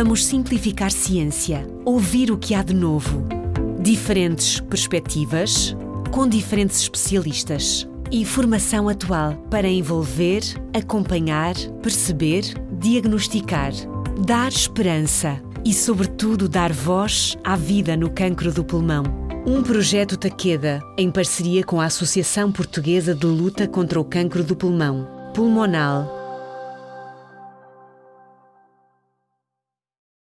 Vamos simplificar ciência, ouvir o que há de novo. Diferentes perspectivas, com diferentes especialistas. Informação atual para envolver, acompanhar, perceber, diagnosticar, dar esperança e, sobretudo, dar voz à vida no cancro do pulmão. Um projeto Taqueda, em parceria com a Associação Portuguesa de Luta contra o Cancro do Pulmão, Pulmonal